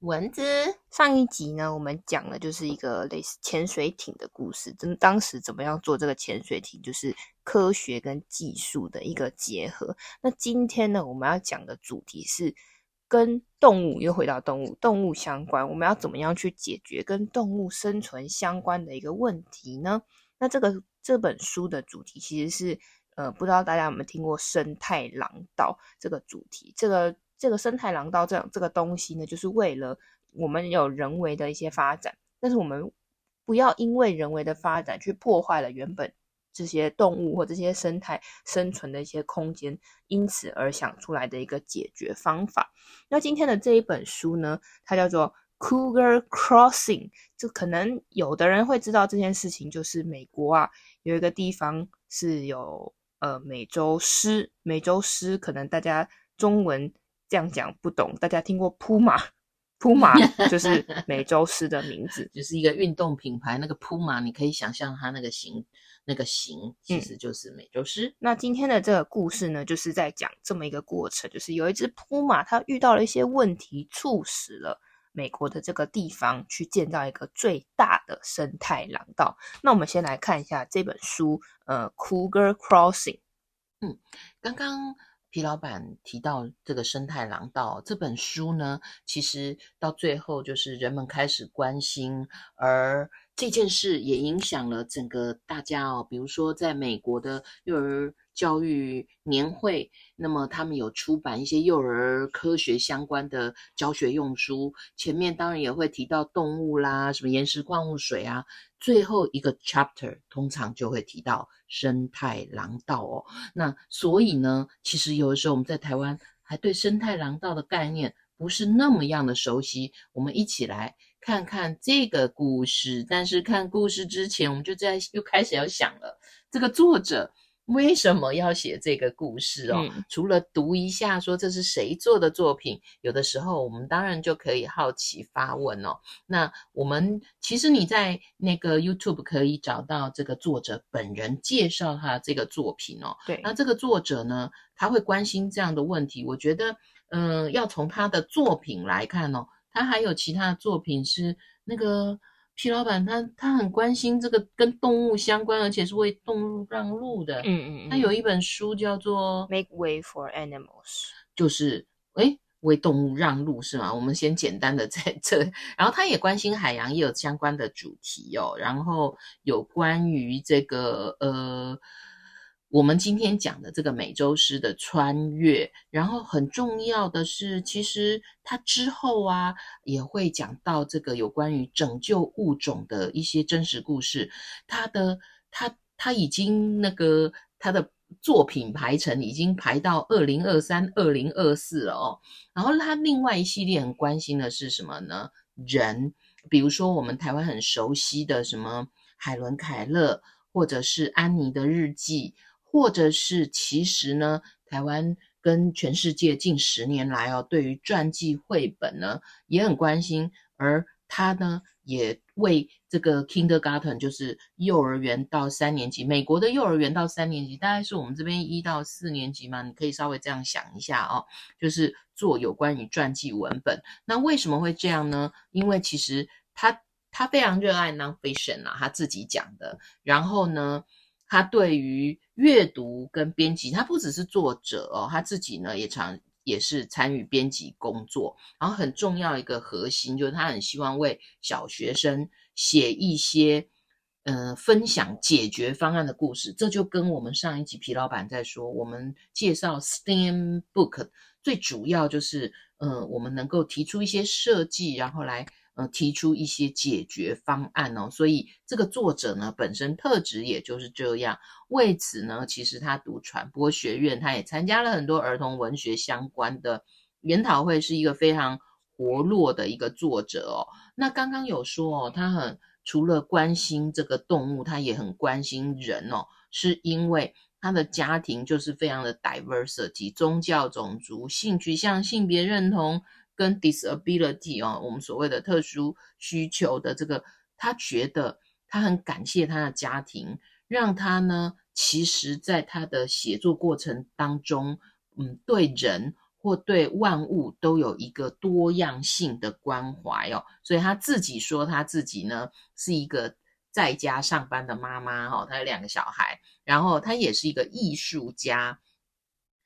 蚊子，上一集呢，我们讲的就是一个类似潜水艇的故事。真当时怎么样做这个潜水艇，就是科学跟技术的一个结合。那今天呢，我们要讲的主题是跟动物，又回到动物，动物相关。我们要怎么样去解决跟动物生存相关的一个问题呢？那这个这本书的主题其实是，呃，不知道大家有没有听过生态廊道这个主题？这个。这个生态廊道这样这个东西呢，就是为了我们有人为的一些发展，但是我们不要因为人为的发展去破坏了原本这些动物或这些生态生存的一些空间，因此而想出来的一个解决方法。那今天的这一本书呢，它叫做 Cougar Crossing，就可能有的人会知道这件事情，就是美国啊有一个地方是有呃美洲狮，美洲狮可能大家中文。这样讲不懂，大家听过铺马？铺马就是美洲狮的名字，就是一个运动品牌。那个铺马，你可以想象它那个形，那个形其实就是美洲狮。嗯。那今天的这个故事呢，就是在讲这么一个过程，就是有一只铺马，它遇到了一些问题，促使了美国的这个地方去建造一个最大的生态廊道。那我们先来看一下这本书，呃，Cougar Crossing。嗯，刚刚。皮老板提到这个生态廊道这本书呢，其实到最后就是人们开始关心，而这件事也影响了整个大家哦。比如说，在美国的幼儿教育年会，那么他们有出版一些幼儿科学相关的教学用书，前面当然也会提到动物啦，什么岩石矿物水啊。最后一个 chapter 通常就会提到生态廊道哦。那所以呢，其实有的时候我们在台湾还对生态廊道的概念不是那么样的熟悉。我们一起来看看这个故事。但是看故事之前，我们就在又开始要想了，这个作者。为什么要写这个故事哦？嗯、除了读一下说这是谁做的作品，有的时候我们当然就可以好奇发问哦。那我们其实你在那个 YouTube 可以找到这个作者本人介绍他这个作品哦。对，那这个作者呢，他会关心这样的问题。我觉得，嗯、呃，要从他的作品来看哦，他还有其他的作品是那个。皮老板他他很关心这个跟动物相关，而且是为动物让路的。嗯嗯嗯。他有一本书叫做《Make Way for Animals》，就是诶为动物让路是吗？我们先简单的在这，然后他也关心海洋，也有相关的主题哦。然后有关于这个呃。我们今天讲的这个美洲狮的穿越，然后很重要的是，其实它之后啊也会讲到这个有关于拯救物种的一些真实故事。他的他他已经那个他的作品排程已经排到二零二三、二零二四了哦。然后他另外一系列很关心的是什么呢？人，比如说我们台湾很熟悉的什么海伦凯勒，或者是安妮的日记。或者是其实呢，台湾跟全世界近十年来哦，对于传记绘本呢也很关心，而他呢也为这个 Kindergarten，就是幼儿园到三年级，美国的幼儿园到三年级，大概是我们这边一到四年级嘛，你可以稍微这样想一下哦，就是做有关于传记文本。那为什么会这样呢？因为其实他他非常热爱 nonfiction 啊，他自己讲的，然后呢。他对于阅读跟编辑，他不只是作者哦，他自己呢也常也是参与编辑工作。然后很重要一个核心就是他很希望为小学生写一些，呃，分享解决方案的故事。这就跟我们上一集皮老板在说，我们介绍 STEM book 最主要就是，呃，我们能够提出一些设计，然后来。提出一些解决方案哦，所以这个作者呢本身特质也就是这样。为此呢，其实他读传播学院，他也参加了很多儿童文学相关的研讨会，是一个非常活络的一个作者哦。那刚刚有说哦，他很除了关心这个动物，他也很关心人哦。是因为他的家庭就是非常的 diversity，宗教、种族、性取向、性别认同跟 disability 哦，我们所谓的特殊需求的这个，他觉得他很感谢他的家庭，让他呢，其实在他的写作过程当中，嗯，对人。或对万物都有一个多样性的关怀哦，所以他自己说他自己呢是一个在家上班的妈妈哈，他有两个小孩，然后他也是一个艺术家，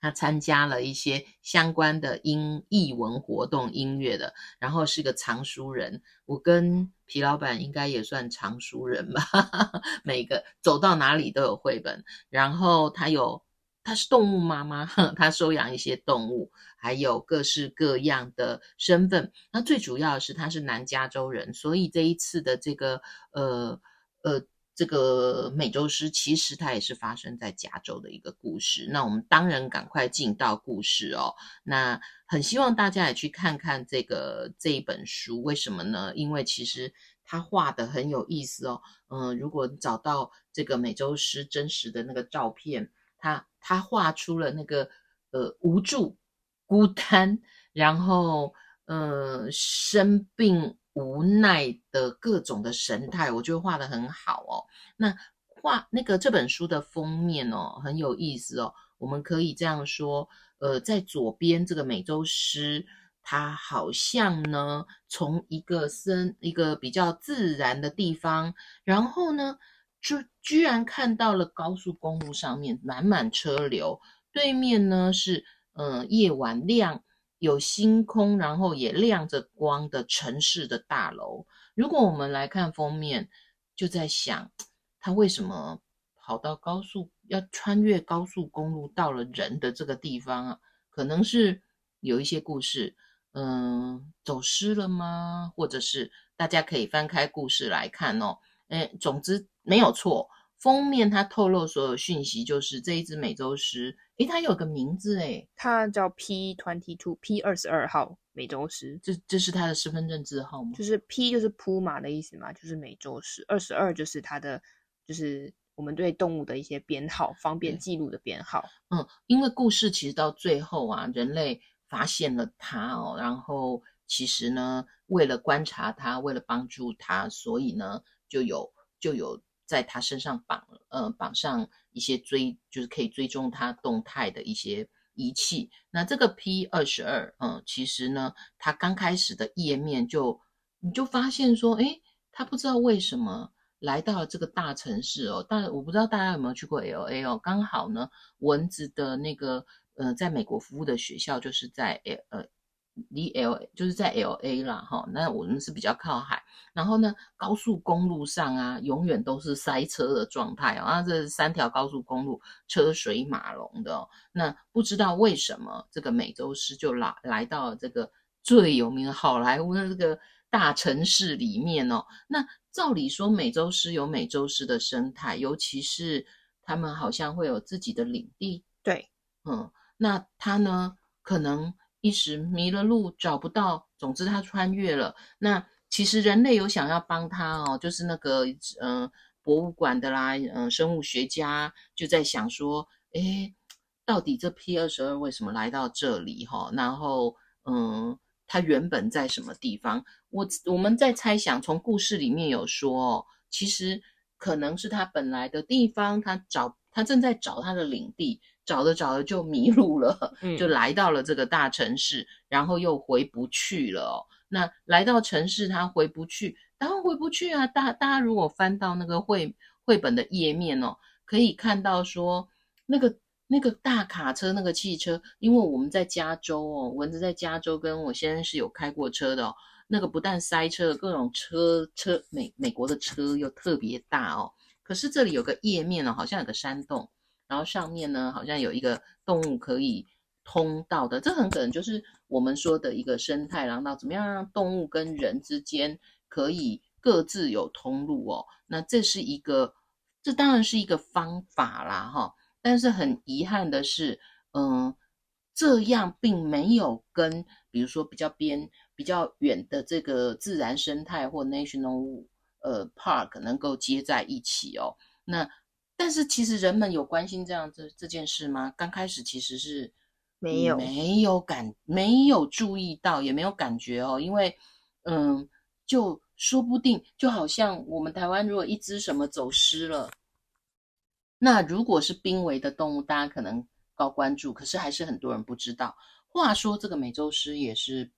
他参加了一些相关的音译文活动、音乐的，然后是个藏书人。我跟皮老板应该也算藏书人吧，每个走到哪里都有绘本，然后他有。他是动物妈妈，他收养一些动物，还有各式各样的身份。那最主要的是，他是南加州人，所以这一次的这个呃呃这个美洲狮，其实它也是发生在加州的一个故事。那我们当然赶快进到故事哦。那很希望大家也去看看这个这一本书，为什么呢？因为其实他画的很有意思哦。嗯、如果找到这个美洲狮真实的那个照片。他他画出了那个呃无助、孤单，然后呃生病、无奈的各种的神态，我觉得画得很好哦。那画那个这本书的封面哦，很有意思哦。我们可以这样说，呃，在左边这个美洲狮，它好像呢从一个森一个比较自然的地方，然后呢。就居然看到了高速公路上面满满车流，对面呢是嗯、呃、夜晚亮有星空，然后也亮着光的城市的大楼。如果我们来看封面，就在想他为什么跑到高速要穿越高速公路到了人的这个地方啊？可能是有一些故事，嗯、走失了吗？或者是大家可以翻开故事来看哦。哎，总之。没有错，封面它透露所有讯息，就是这一只美洲狮。诶，它有个名字诶，它叫 P twenty two P 二十二号美洲狮。这这是它的身份证字号吗？就是 P 就是铺马的意思嘛，就是美洲狮。二十二就是它的，就是我们对动物的一些编号，方便记录的编号。嗯，因为故事其实到最后啊，人类发现了它哦，然后其实呢，为了观察它，为了帮助它，所以呢，就有就有。在他身上绑，呃，绑上一些追，就是可以追踪他动态的一些仪器。那这个 P 二十二，嗯，其实呢，他刚开始的页面就，你就发现说，诶，他不知道为什么来到了这个大城市哦。但我不知道大家有没有去过 LA 哦。刚好呢，蚊子的那个，呃，在美国服务的学校就是在，呃。离 L 就是在 L A 啦，哈，那我们是比较靠海，然后呢，高速公路上啊，永远都是塞车的状态啊，这三条高速公路车水马龙的哦，那不知道为什么这个美洲狮就来来到了这个最有名的好莱坞的这个大城市里面哦，那照理说美洲狮有美洲狮的生态，尤其是他们好像会有自己的领地，对，嗯，那它呢可能。一时迷了路，找不到。总之，他穿越了。那其实人类有想要帮他哦，就是那个嗯、呃，博物馆的啦，嗯、呃，生物学家就在想说，诶，到底这 P 二十二为什么来到这里哈？然后嗯，他原本在什么地方？我我们在猜想，从故事里面有说哦，其实可能是他本来的地方，他找他正在找他的领地。找着找着就迷路了，就来到了这个大城市，嗯、然后又回不去了哦。那来到城市，他回不去，当然回不去啊。大大家如果翻到那个绘绘本的页面哦，可以看到说那个那个大卡车那个汽车，因为我们在加州哦，蚊子在加州跟我先生是有开过车的哦。那个不但塞车，各种车车美美国的车又特别大哦。可是这里有个页面哦，好像有个山洞。然后上面呢，好像有一个动物可以通道的，这很可能就是我们说的一个生态廊道。怎么样让动物跟人之间可以各自有通路哦？那这是一个，这当然是一个方法啦，哈。但是很遗憾的是，嗯，这样并没有跟比如说比较边、比较远的这个自然生态或 national 呃 park 能够接在一起哦。那但是其实人们有关心这样这这件事吗？刚开始其实是没有没有感没有注意到，也没有感觉哦，因为嗯，就说不定就好像我们台湾如果一只什么走失了，那如果是濒危的动物，大家可能高关注，可是还是很多人不知道。话说这个美洲狮也是。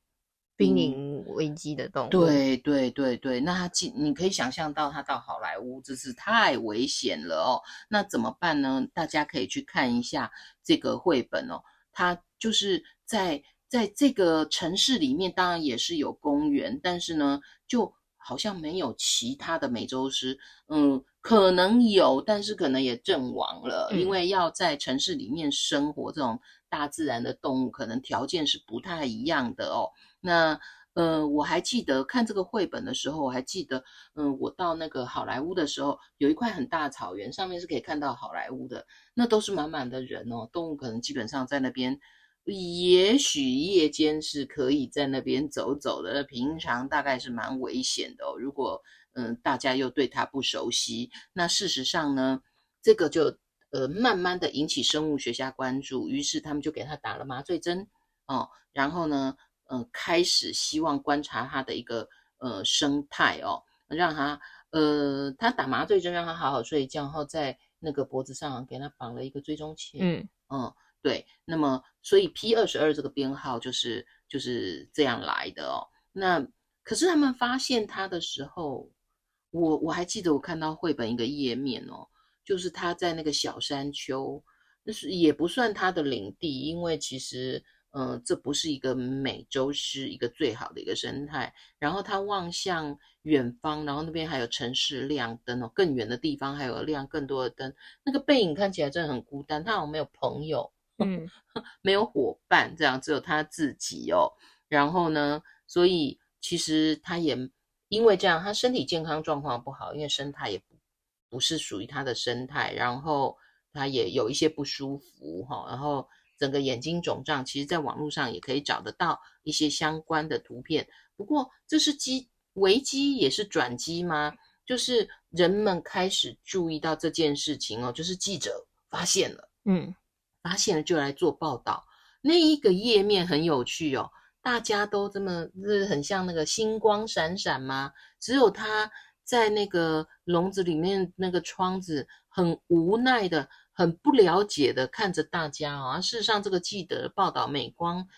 濒临危机的动物，对对对对，那他进，你可以想象到他到好莱坞，真是太危险了哦。那怎么办呢？大家可以去看一下这个绘本哦。它就是在在这个城市里面，当然也是有公园，但是呢，就好像没有其他的美洲狮。嗯，可能有，但是可能也阵亡了，嗯，因为要在城市里面生活，这种大自然的动物，可能条件是不太一样的哦。那呃，我还记得看这个绘本的时候，我还记得，嗯、我到那个好莱坞的时候，有一块很大草原，上面是可以看到好莱坞的，那都是满满的人哦，动物可能基本上在那边，也许夜间是可以在那边走走的，平常大概是蛮危险的哦。如果嗯、大家又对它不熟悉，那事实上呢，这个就呃慢慢的引起生物学家关注，于是他们就给他打了麻醉针哦，然后呢。呃，开始希望观察它的一个呃生态哦，让它呃，他打麻醉针，让它好好睡觉，然后在那个脖子上给它绑了一个追踪器。嗯嗯，对。那么，所以 P 二十二这个编号就是就是这样来的哦。那可是他们发现它的时候，我我还记得我看到绘本一个页面哦，就是它在那个小山丘，那是也不算它的领地，因为其实。嗯、呃，这不是一个美洲狮一个最好的一个生态。然后他望向远方，然后那边还有城市亮灯哦，更远的地方还有亮更多的灯。那个背影看起来真的很孤单，他好像没有朋友，嗯，没有伙伴，这样只有他自己哦。然后呢，所以其实他也因为这样，他身体健康状况不好，因为生态也不不是属于他的生态，然后他也有一些不舒服哈，然后。整个眼睛肿胀，其实在网络上也可以找得到一些相关的图片。不过，这是机危机也是转机吗？就是人们开始注意到这件事情哦，就是记者发现了，嗯，发现了就来做报道。那一个页面很有趣哦，大家都这么，是很像那个星光闪闪吗？只有他在那个笼子里面，那个窗子很无奈的。很不了解的看着大家哦，事实上这个记者报道美光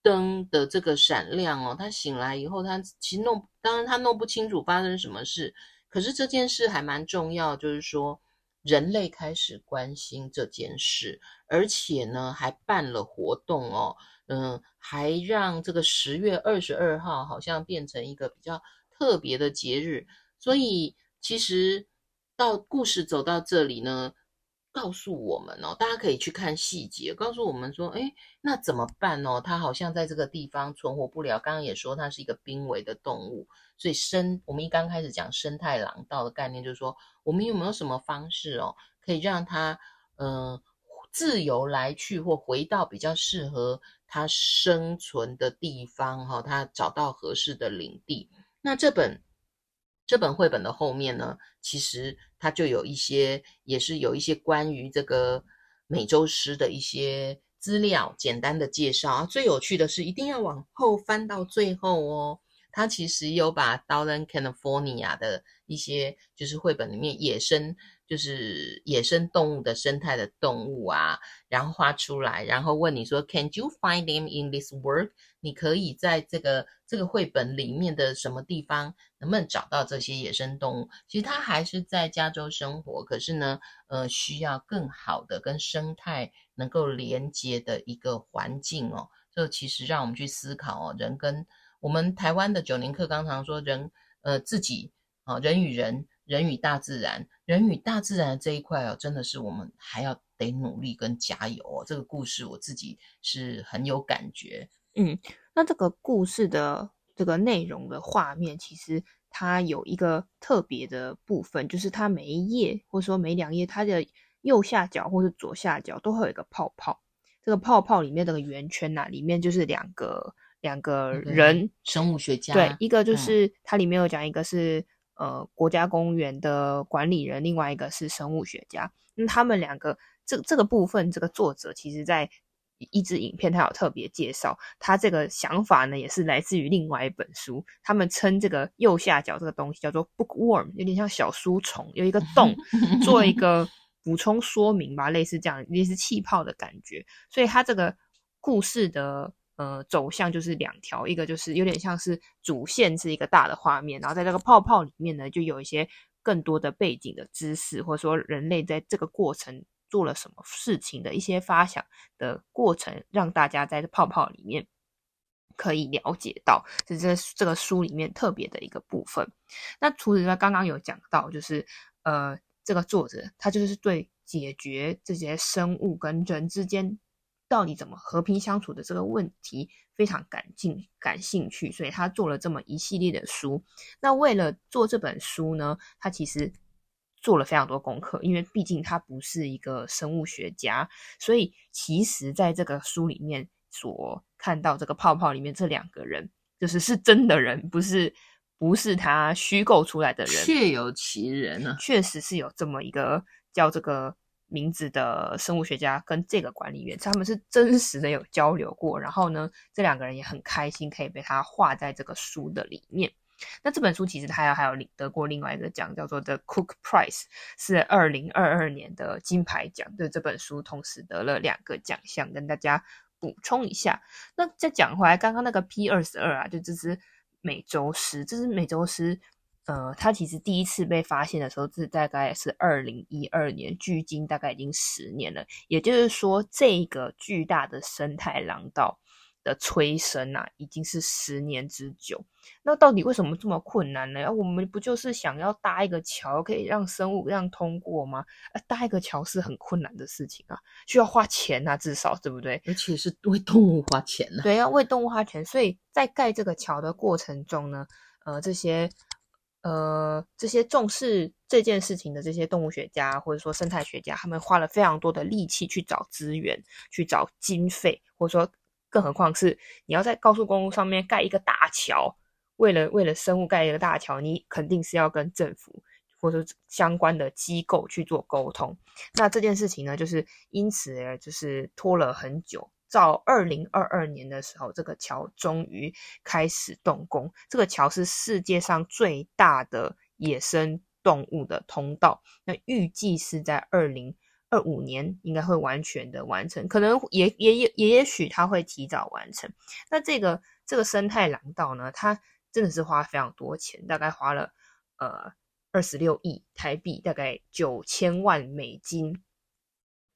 灯的这个闪亮哦，他醒来以后，他其实弄，当然他弄不清楚发生什么事，可是这件事还蛮重要，就是说人类开始关心这件事，而且呢还办了活动哦，嗯，还让这个十月二十二号好像变成一个比较特别的节日，所以其实到故事走到这里呢。告诉我们哦，大家可以去看细节。告诉我们说，哎，那怎么办哦？它好像在这个地方存活不了。刚刚也说它是一个濒危的动物，所以生我们一刚开始讲生态廊道的概念，就是说我们有没有什么方式哦，可以让它呃自由来去，或回到比较适合它生存的地方哈、哦？它找到合适的领地。那这本。这本绘本的后面呢，其实它就有一些，也是有一些关于这个美洲狮的一些资料，简单的介绍啊。最有趣的是，一定要往后翻到最后哦。它其实有把 Southern California 的一些，就是绘本里面野生。就是野生动物的生态的动物啊，然后画出来，然后问你说，Can you find them in this work？你可以在这个这个绘本里面的什么地方能不能找到这些野生动物？其实它还是在加州生活，可是呢，呃，需要更好的跟生态能够连接的一个环境哦。这其实让我们去思考哦，人跟我们台湾的九零课刚常说人，呃，自己啊，人与人。人与大自然，人与大自然这一块哦，真的是我们还要得努力跟加油哦。这个故事我自己是很有感觉。嗯，那这个故事的这个内容的画面，其实它有一个特别的部分，就是它每一页或者说每两页，它的右下角或者左下角都会有一个泡泡。这个泡泡里面这个圆圈呐、啊，里面就是两个两个人，生物学家。对，一个就是它里面有讲，一个是。呃国家公园的管理人，另外一个是生物学家。那他们两个这这个部分，这个作者其实在一支影片他有特别介绍，他这个想法呢也是来自于另外一本书。他们称这个右下角这个东西叫做 bookworm，有点像小书虫，有一个洞 做一个补充说明吧，类似这样，类似气泡的感觉。所以他这个故事的。呃，走向就是两条，一个就是有点像是主线是一个大的画面，然后在这个泡泡里面呢，就有一些更多的背景的知识，或者说人类在这个过程做了什么事情的一些发想的过程，让大家在这泡泡里面可以了解到，这是这这个书里面特别的一个部分。那除此之外，刚刚有讲到，就是呃，这个作者他就是对解决这些生物跟人之间。到底怎么和平相处的这个问题非常感兴感兴趣，所以他做了这么一系列的书。那为了做这本书呢，他其实做了非常多功课，因为毕竟他不是一个生物学家，所以其实在这个书里面所看到这个泡泡里面这两个人，就是是真的人，不是不是他虚构出来的人，确有其人呢，确实是有这么一个叫这个。名字的生物学家跟这个管理员，他们是真实的有交流过。然后呢，这两个人也很开心可以被他画在这个书的里面。那这本书其实他还有得过另外一个奖，叫做 The Cook Prize，是二零二二年的金牌奖。对，这本书同时得了两个奖项，跟大家补充一下。那再讲回来，刚刚那个 P 二十二啊，就这只美洲狮，这只美洲狮。呃，它其实第一次被发现的时候是大概是二零一二年，距今大概已经十年了。也就是说，这个巨大的生态廊道的催生啊，已经是十年之久。那到底为什么这么困难呢？啊，我们不就是想要搭一个桥，可以让生物这样通过吗？啊，搭一个桥是很困难的事情啊，需要花钱啊，至少对不对？而且是为动物花钱呢。对，要为动物花钱。所以在盖这个桥的过程中呢，呃，这些。呃，这些重视这件事情的这些动物学家或者说生态学家，他们花了非常多的力气去找资源、去找经费，或者说，更何况是你要在高速公路上面盖一个大桥，为了为了生物盖一个大桥，你肯定是要跟政府或者相关的机构去做沟通。那这件事情呢，就是因此就是拖了很久。到二零二二年的时候，这个桥终于开始动工。这个桥是世界上最大的野生动物的通道。那预计是在二零二五年应该会完全的完成，可能也也也也许它会提早完成。那这个这个生态廊道呢，它真的是花非常多钱，大概花了呃二十六亿台币，大概九千万美金。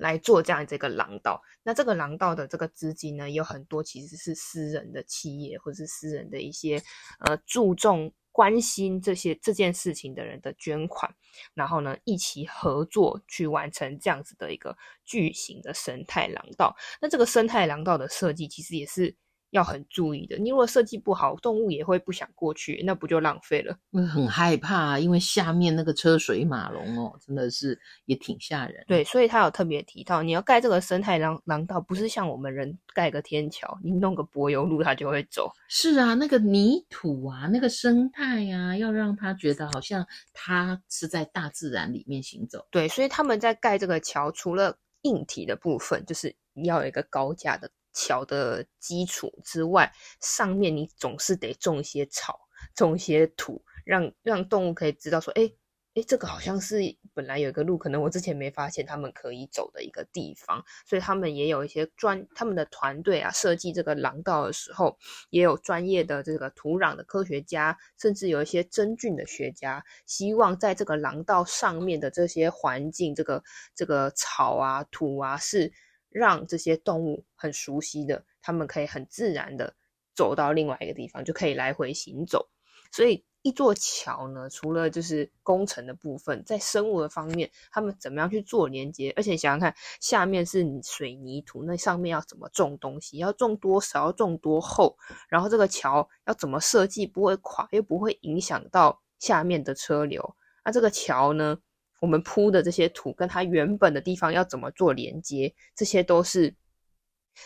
来做这样这个廊道，那这个廊道的这个资金呢，有很多其实是私人的企业或者是私人的一些呃注重关心这些这件事情的人的捐款，然后呢一起合作去完成这样子的一个巨型的生态廊道。那这个生态廊道的设计其实也是。要很注意的，你如果设计不好，动物也会不想过去，那不就浪费了？很害怕，因为下面那个车水马龙哦，真的是也挺吓人。对，所以他有特别提到，你要盖这个生态廊廊道，不是像我们人盖个天桥，你弄个柏油路，它就会走。是啊，那个泥土啊，那个生态啊，要让他觉得好像他是在大自然里面行走。对，所以他们在盖这个桥，除了硬体的部分，就是要有一个高架的。桥的基础之外，上面你总是得种一些草，种一些土，让让动物可以知道说，诶诶，这个好像是本来有一个路，可能我之前没发现他们可以走的一个地方，所以他们也有一些专，他们的团队啊，设计这个廊道的时候，也有专业的这个土壤的科学家，甚至有一些真菌的学家，希望在这个廊道上面的这些环境，这个这个草啊、土啊是。让这些动物很熟悉的，他们可以很自然的走到另外一个地方，就可以来回行走。所以一座桥呢，除了就是工程的部分，在生物的方面，他们怎么样去做连接？而且想想看，下面是水泥土，那上面要怎么种东西？要种多少？要种多厚？然后这个桥要怎么设计，不会垮，又不会影响到下面的车流？那这个桥呢？我们铺的这些土跟它原本的地方要怎么做连接，这些都是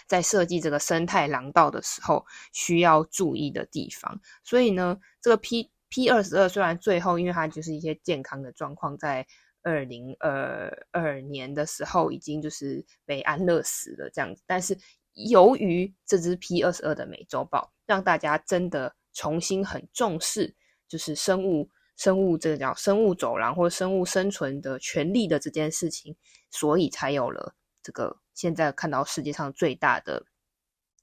在设计这个生态廊道的时候需要注意的地方。所以呢，这个 P P 二十二虽然最后因为它就是一些健康的状况，在二零二二年的时候已经就是被安乐死了这样子，但是由于这只 P 二十二的美洲豹，让大家真的重新很重视，就是生物生物这个叫生物走廊或生物生存的权利的这件事情，所以才有了这个现在看到世界上最大的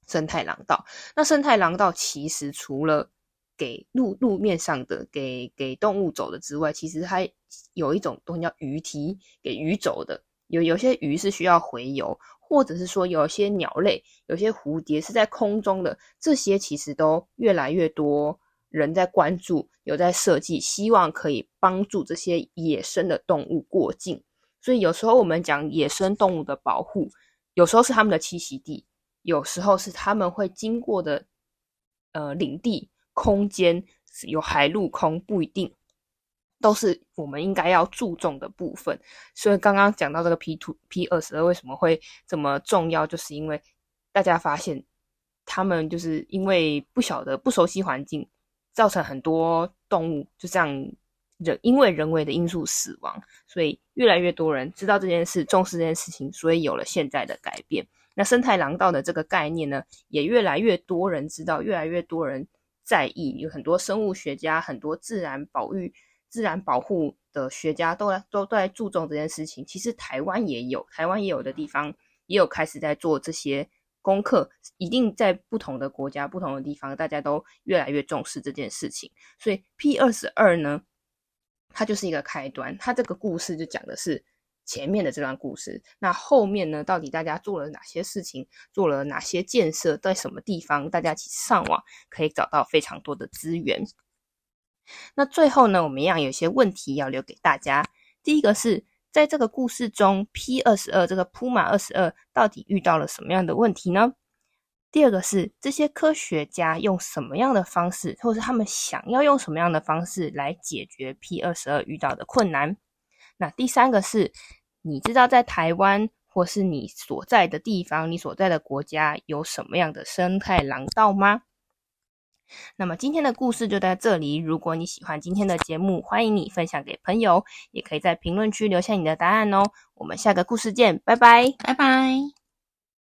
生态廊道。那生态廊道其实除了给路路面上的给给动物走的之外，其实还有一种东西叫鱼梯，给鱼走的。有有些鱼是需要洄游，或者是说有些鸟类，有些蝴蝶是在空中的。这些其实都越来越多人在关注，有在设计，希望可以帮助这些野生的动物过境。所以有时候我们讲野生动物的保护，有时候是他们的栖息地，有时候是他们会经过的呃领地。空间有海陆空不一定，都是我们应该要注重的部分。所以刚刚讲到这个 P two P 二十二为什么会这么重要，就是因为大家发现他们就是因为不晓得不熟悉环境，造成很多动物就这样人因为人为的因素死亡。所以越来越多人知道这件事，重视这件事情，所以有了现在的改变。那生态廊道的这个概念呢，也越来越多人知道，越来越多人。在意，有很多生物学家、很多自然保育、自然保护的学家都都都在注重这件事情。其实台湾也有，台湾也有的地方也有开始在做这些功课。一定在不同的国家、不同的地方，大家都越来越重视这件事情。所以 P 二十二呢，它就是一个开端。它这个故事就讲的是。前面的这段故事，那后面呢？到底大家做了哪些事情？做了哪些建设？在什么地方？大家其实上网可以找到非常多的资源。那最后呢，我们一样有些问题要留给大家。第一个是在这个故事中，P 二十二这个铺马二十二到底遇到了什么样的问题呢？第二个是这些科学家用什么样的方式，或是他们想要用什么样的方式来解决 P 二十二遇到的困难？那第三个是，你知道在台湾或是你所在的地方，你所在的国家有什么样的生态廊道吗？那么今天的故事就到这里。如果你喜欢今天的节目，欢迎你分享给朋友，也可以在评论区留下你的答案哦。我们下个故事见，拜拜，拜拜。